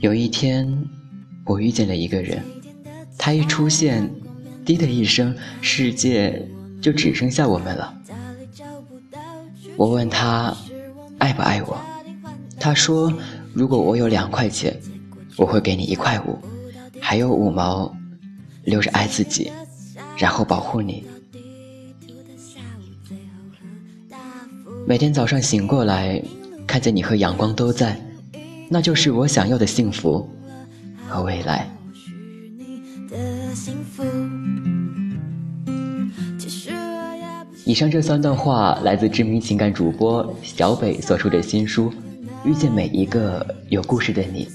有一天，我遇见了一个人，他一出现，滴的一声，世界就只剩下我们了。我问他爱不爱我，他说如果我有两块钱，我会给你一块五，还有五毛留着爱自己，然后保护你。每天早上醒过来，看见你和阳光都在。那就是我想要的幸福和未来。以上这三段话来自知名情感主播小北所出的新书《遇见每一个有故事的你》。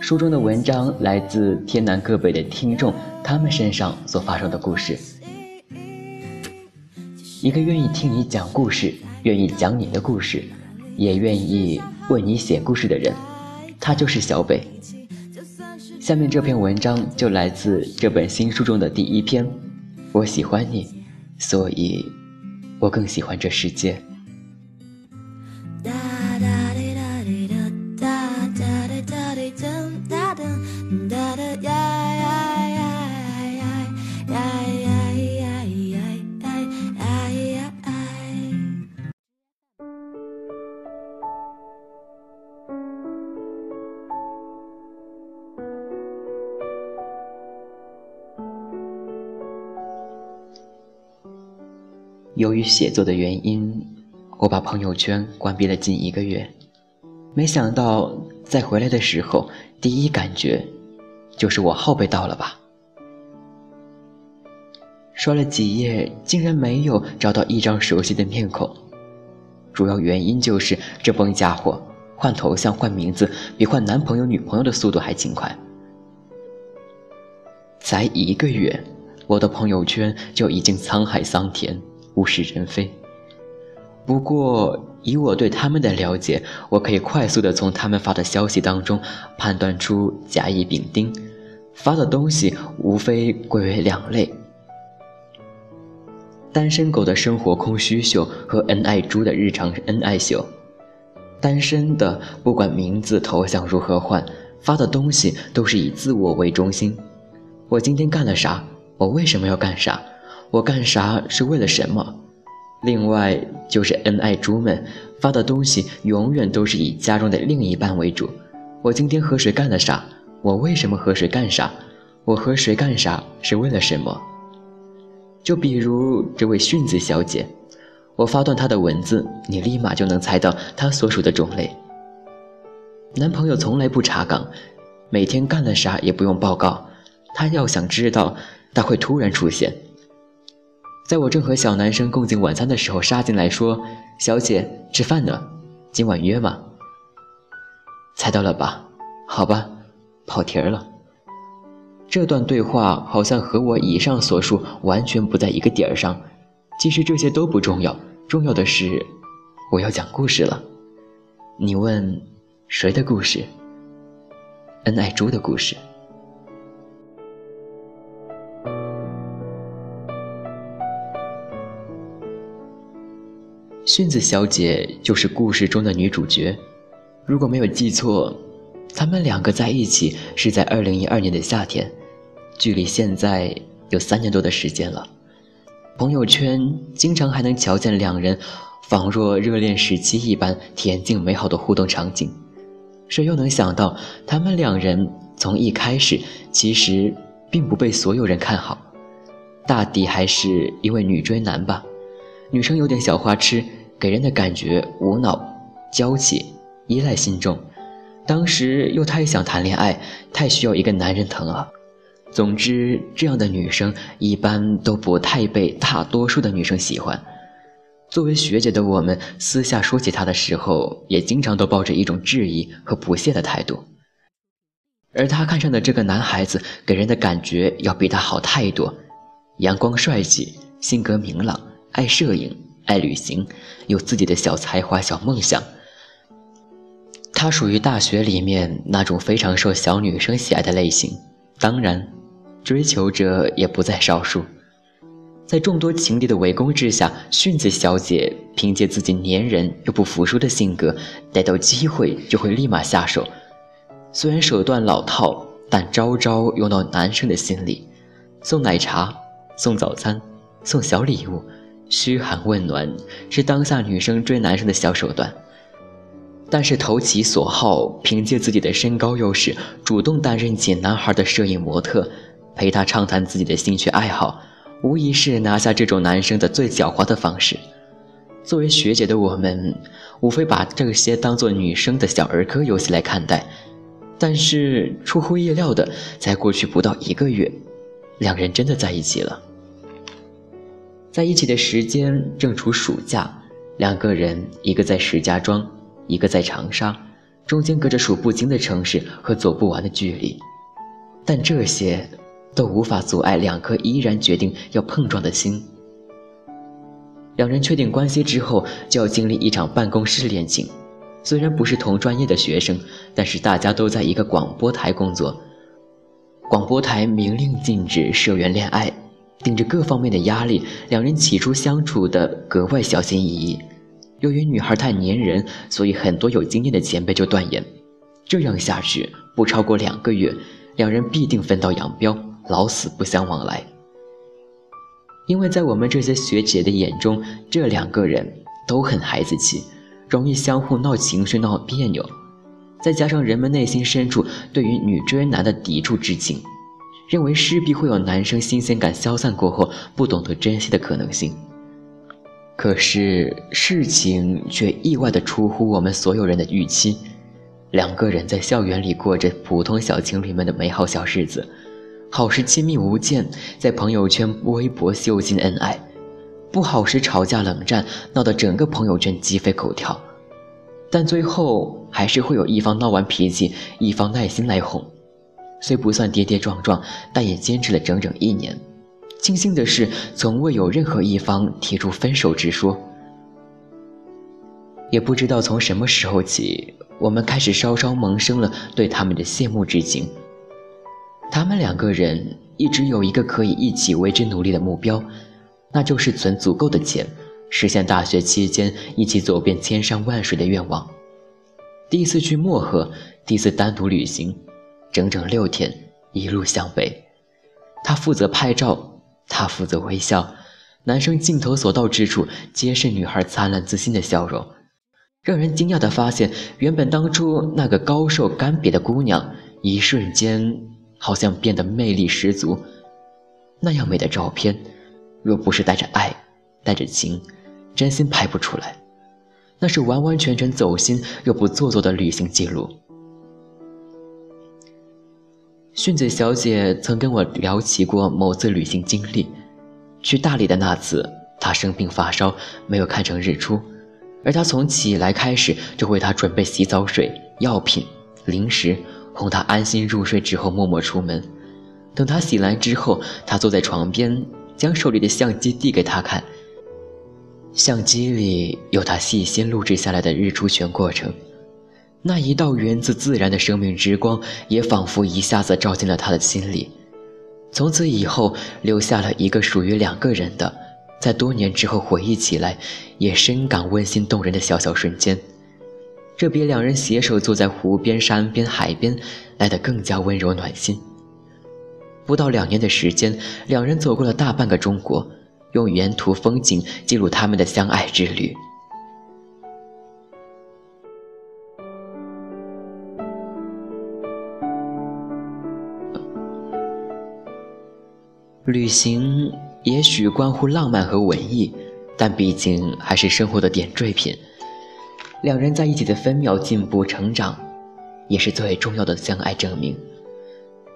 书中的文章来自天南各北的听众，他们身上所发生的故事。一个愿意听你讲故事，愿意讲你的故事，也愿意为你写故事的人。他就是小北。下面这篇文章就来自这本新书中的第一篇。我喜欢你，所以我更喜欢这世界。由于写作的原因，我把朋友圈关闭了近一个月。没想到再回来的时候，第一感觉就是我号被盗了吧？刷了几页，竟然没有找到一张熟悉的面孔。主要原因就是这帮家伙换头像、换名字，比换男朋友、女朋友的速度还勤快。才一个月，我的朋友圈就已经沧海桑田。物是人非。不过，以我对他们的了解，我可以快速的从他们发的消息当中判断出甲乙丙丁发的东西无非归为两类：单身狗的生活空虚秀和恩爱猪的日常恩爱秀。单身的不管名字头像如何换，发的东西都是以自我为中心。我今天干了啥？我为什么要干啥？我干啥是为了什么？另外就是恩爱猪们发的东西，永远都是以家中的另一半为主。我今天和谁干了啥？我为什么和谁干啥？我和谁干啥是为了什么？就比如这位迅子小姐，我发段她的文字，你立马就能猜到她所属的种类。男朋友从来不查岗，每天干了啥也不用报告，他要想知道，他会突然出现。在我正和小男生共进晚餐的时候，杀进来说：“小姐，吃饭呢，今晚约吗？”猜到了吧？好吧，跑题儿了。这段对话好像和我以上所述完全不在一个点儿上。其实这些都不重要，重要的是我要讲故事了。你问谁的故事？恩爱猪的故事。薰子小姐就是故事中的女主角，如果没有记错，他们两个在一起是在二零一二年的夏天，距离现在有三年多的时间了。朋友圈经常还能瞧见两人仿若热恋时期一般恬静美好的互动场景。谁又能想到，他们两人从一开始其实并不被所有人看好，大抵还是因为女追男吧，女生有点小花痴。给人的感觉无脑、娇气、依赖心重，当时又太想谈恋爱，太需要一个男人疼了。总之，这样的女生一般都不太被大多数的女生喜欢。作为学姐的我们，私下说起她的时候，也经常都抱着一种质疑和不屑的态度。而她看上的这个男孩子，给人的感觉要比她好太多，阳光帅气，性格明朗，爱摄影。爱旅行，有自己的小才华、小梦想。他属于大学里面那种非常受小女生喜爱的类型，当然，追求者也不在少数。在众多情敌的围攻之下，迅子小姐凭借自己粘人又不服输的性格，逮到机会就会立马下手。虽然手段老套，但招招用到男生的心里。送奶茶，送早餐，送小礼物，嘘寒问暖，是当下女生追男生的小手段。但是投其所好，凭借自己的身高优势，主动担任起男孩的摄影模特，陪他畅谈自己的兴趣爱好。无疑是拿下这种男生的最狡猾的方式。作为学姐的我们，无非把这些当做女生的小儿科游戏来看待。但是出乎意料的，在过去不到一个月，两人真的在一起了。在一起的时间正处暑假，两个人一个在石家庄，一个在长沙，中间隔着数不清的城市和走不完的距离。但这些。都无法阻碍两颗依然决定要碰撞的心。两人确定关系之后，就要经历一场办公室恋情。虽然不是同专业的学生，但是大家都在一个广播台工作。广播台明令禁止社员恋爱，顶着各方面的压力，两人起初相处的格外小心翼翼。由于女孩太粘人，所以很多有经验的前辈就断言：这样下去，不超过两个月，两人必定分道扬镳。老死不相往来，因为在我们这些学姐的眼中，这两个人都很孩子气，容易相互闹情绪、闹别扭。再加上人们内心深处对于女追男的抵触之情，认为势必会有男生新鲜感消散过后不懂得珍惜的可能性。可是事情却意外的出乎我们所有人的预期，两个人在校园里过着普通小情侣们的美好小日子。好时亲密无间，在朋友圈、微博秀尽恩爱；不好时吵架冷战，闹得整个朋友圈鸡飞狗跳。但最后还是会有一方闹完脾气，一方耐心来哄。虽不算跌跌撞撞，但也坚持了整整一年。庆幸的是，从未有任何一方提出分手之说。也不知道从什么时候起，我们开始稍稍萌生了对他们的羡慕之情。他们两个人一直有一个可以一起为之努力的目标，那就是存足够的钱，实现大学期间一起走遍千山万水的愿望。第一次去漠河，第一次单独旅行，整整六天，一路向北。他负责拍照，他负责微笑，男生镜头所到之处皆是女孩灿烂自信的笑容。让人惊讶的发现，原本当初那个高瘦干瘪的姑娘，一瞬间。好像变得魅力十足，那样美的照片，若不是带着爱，带着情，真心拍不出来。那是完完全全走心又不做作的旅行记录。训子小姐曾跟我聊起过某次旅行经历，去大理的那次，她生病发烧，没有看成日出，而她从起来开始就为她准备洗澡水、药品、零食。哄他安心入睡之后，默默出门。等他醒来之后，他坐在床边，将手里的相机递给他看。相机里有他细心录制下来的日出全过程，那一道源自自然的生命之光，也仿佛一下子照进了他的心里。从此以后，留下了一个属于两个人的，在多年之后回忆起来，也深感温馨动人的小小瞬间。这比两人携手坐在湖边、山边、海边来得更加温柔暖心。不到两年的时间，两人走过了大半个中国，用沿途风景记录他们的相爱之旅。旅行也许关乎浪漫和文艺，但毕竟还是生活的点缀品。两人在一起的分秒进步成长，也是最重要的相爱证明。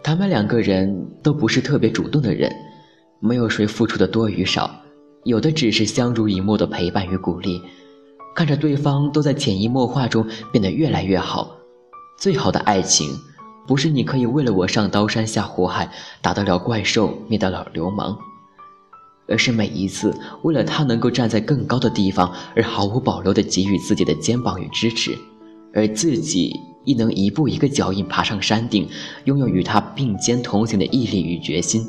他们两个人都不是特别主动的人，没有谁付出的多与少，有的只是相濡以沫的陪伴与鼓励，看着对方都在潜移默化中变得越来越好。最好的爱情，不是你可以为了我上刀山下火海，打得了怪兽，灭得了流氓。而是每一次为了他能够站在更高的地方而毫无保留地给予自己的肩膀与支持，而自己亦能一步一个脚印爬上山顶，拥有与他并肩同行的毅力与决心。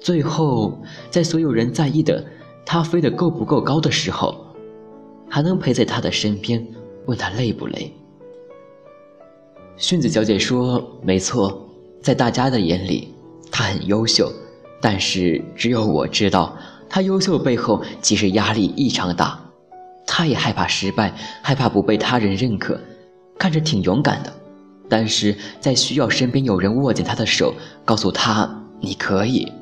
最后，在所有人在意的他飞得够不够高的时候，还能陪在他的身边，问他累不累。训子小姐说：“没错，在大家的眼里，他很优秀，但是只有我知道，他优秀背后其实压力异常大。他也害怕失败，害怕不被他人认可，看着挺勇敢的，但是在需要身边有人握紧他的手，告诉他你可以。”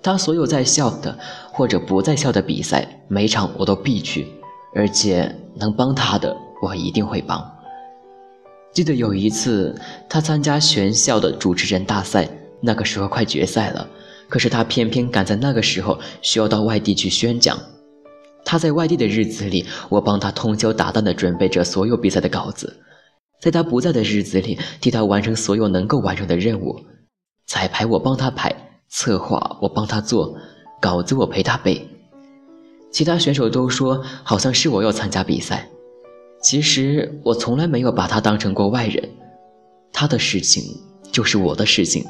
他所有在校的或者不在校的比赛，每场我都必去，而且能帮他的，我一定会帮。记得有一次，他参加全校的主持人大赛，那个时候快决赛了，可是他偏偏赶在那个时候需要到外地去宣讲。他在外地的日子里，我帮他通宵达旦地准备着所有比赛的稿子；在他不在的日子里，替他完成所有能够完成的任务。彩排我帮他排。策划我帮他做，稿子我陪他背。其他选手都说好像是我要参加比赛，其实我从来没有把他当成过外人。他的事情就是我的事情。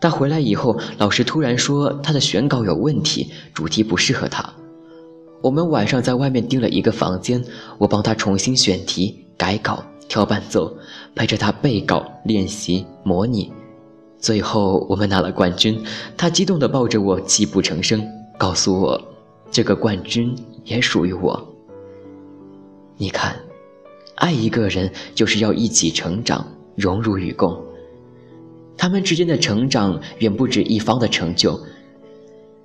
他回来以后，老师突然说他的选稿有问题，主题不适合他。我们晚上在外面订了一个房间，我帮他重新选题、改稿、挑伴奏，陪着他背稿、练习、模拟。最后我们拿了冠军，他激动地抱着我泣不成声，告诉我，这个冠军也属于我。你看，爱一个人就是要一起成长，荣辱与共。他们之间的成长远不止一方的成就，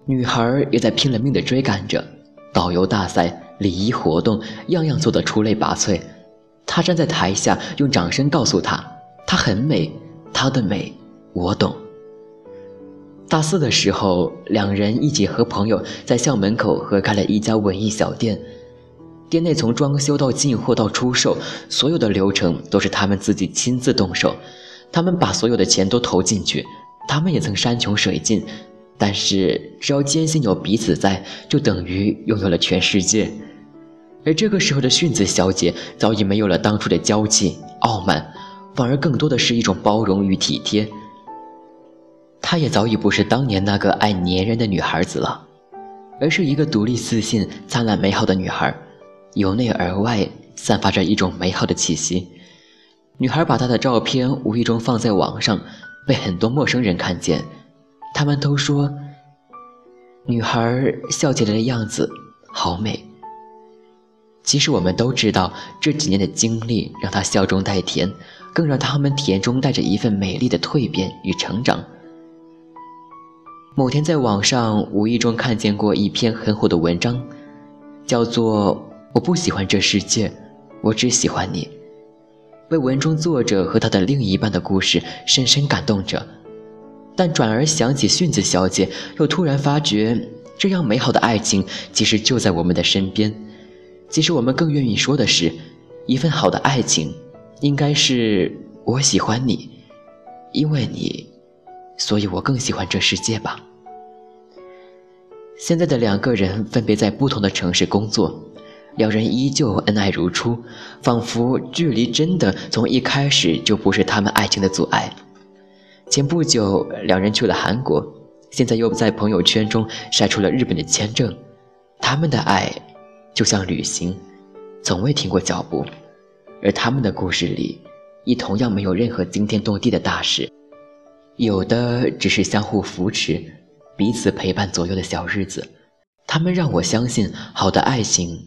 女孩也在拼了命地追赶着。导游大赛、礼仪活动，样样做得出类拔萃。他站在台下，用掌声告诉她，她很美，她的美。我懂。大四的时候，两人一起和朋友在校门口合开了一家文艺小店，店内从装修到进货到出售，所有的流程都是他们自己亲自动手。他们把所有的钱都投进去，他们也曾山穷水尽，但是只要坚信有彼此在，就等于拥有了全世界。而这个时候的训子小姐早已没有了当初的娇气傲慢，反而更多的是一种包容与体贴。她也早已不是当年那个爱粘人的女孩子了，而是一个独立、自信、灿烂、美好的女孩，由内而外散发着一种美好的气息。女孩把她的照片无意中放在网上，被很多陌生人看见，他们都说：“女孩笑起来的样子好美。”其实我们都知道，这几年的经历让她笑中带甜，更让他们甜中带着一份美丽的蜕变与成长。某天在网上无意中看见过一篇很火的文章，叫做《我不喜欢这世界，我只喜欢你》。被文中作者和他的另一半的故事深深感动着，但转而想起迅子小姐，又突然发觉，这样美好的爱情其实就在我们的身边。其实我们更愿意说的是，一份好的爱情，应该是我喜欢你，因为你。所以我更喜欢这世界吧。现在的两个人分别在不同的城市工作，两人依旧恩爱如初，仿佛距离真的从一开始就不是他们爱情的阻碍。前不久，两人去了韩国，现在又在朋友圈中晒出了日本的签证。他们的爱就像旅行，从未停过脚步，而他们的故事里，亦同样没有任何惊天动地的大事。有的只是相互扶持、彼此陪伴左右的小日子，他们让我相信，好的爱情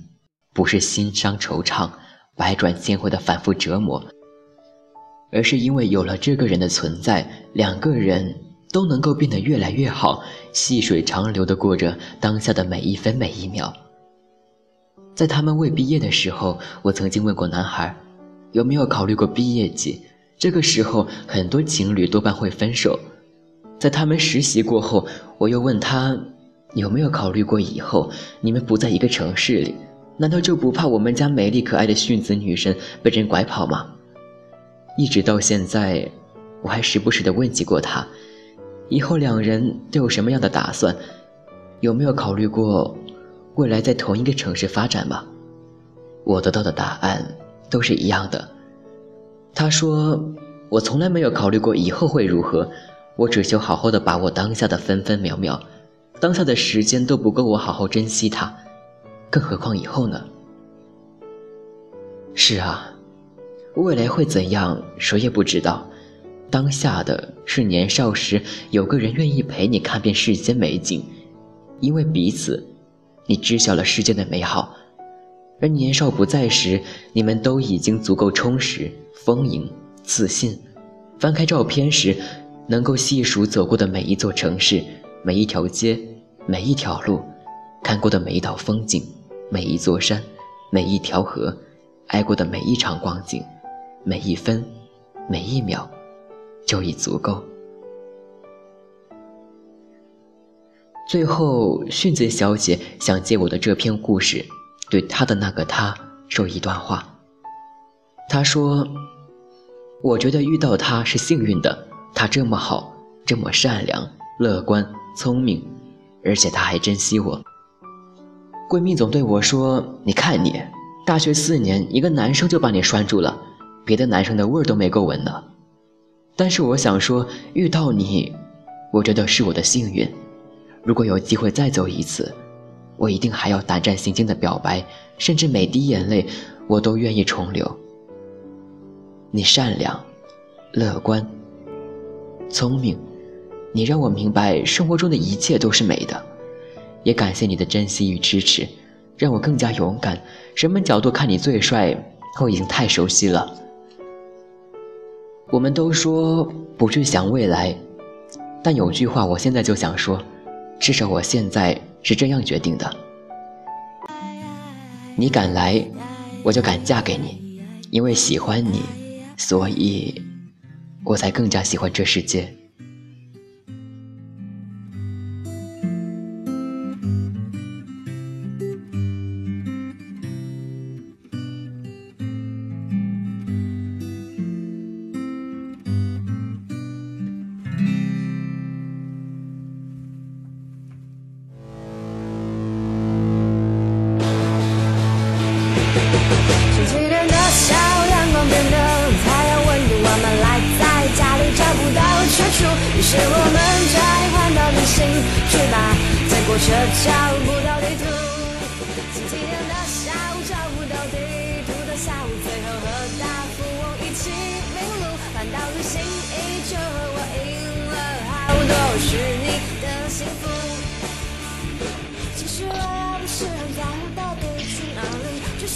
不是心伤惆怅、百转千回的反复折磨，而是因为有了这个人的存在，两个人都能够变得越来越好，细水长流地过着当下的每一分每一秒。在他们未毕业的时候，我曾经问过男孩，有没有考虑过毕业季。这个时候，很多情侣多半会分手。在他们实习过后，我又问他，有没有考虑过以后你们不在一个城市里，难道就不怕我们家美丽可爱的训子女神被人拐跑吗？一直到现在，我还时不时的问起过他，以后两人都有什么样的打算，有没有考虑过未来在同一个城市发展吗？我得到的答案都是一样的。他说：“我从来没有考虑过以后会如何，我只求好好的把握当下的分分秒秒，当下的时间都不够我好好珍惜它，更何况以后呢？是啊，未来会怎样，谁也不知道。当下的是年少时有个人愿意陪你看遍世间美景，因为彼此，你知晓了世间的美好；而年少不在时，你们都已经足够充实、丰盈、自信。翻开照片时，能够细数走过的每一座城市、每一条街、每一条路，看过的每一道风景、每一座山、每一条河，挨过的每一场光景，每一分、每一秒。就已足够。最后，迅子小姐想借我的这篇故事，对她的那个他说一段话。她说：“我觉得遇到他是幸运的，他这么好，这么善良、乐观、聪明，而且他还珍惜我。”闺蜜总对我说：“你看你，大学四年，一个男生就把你拴住了，别的男生的味儿都没够闻呢。”但是我想说，遇到你，我觉得是我的幸运。如果有机会再走一次，我一定还要胆战心惊的表白，甚至每滴眼泪我都愿意重流。你善良、乐观、聪明，你让我明白生活中的一切都是美的。也感谢你的珍惜与支持，让我更加勇敢。什么角度看你最帅，我已经太熟悉了。我们都说不去想未来，但有句话我现在就想说，至少我现在是这样决定的：你敢来，我就敢嫁给你，因为喜欢你，所以我才更加喜欢这世界。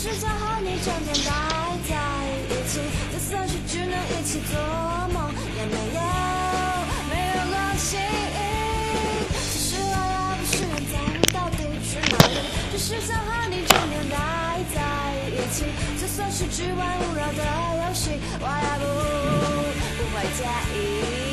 只想和你整天呆在一起，就算是只能一起做梦，也没有没有关系。其实我也不是不在乎到底去哪里，只是想和你整天呆在一起，就算是只玩无聊的游戏，我也不不会介意。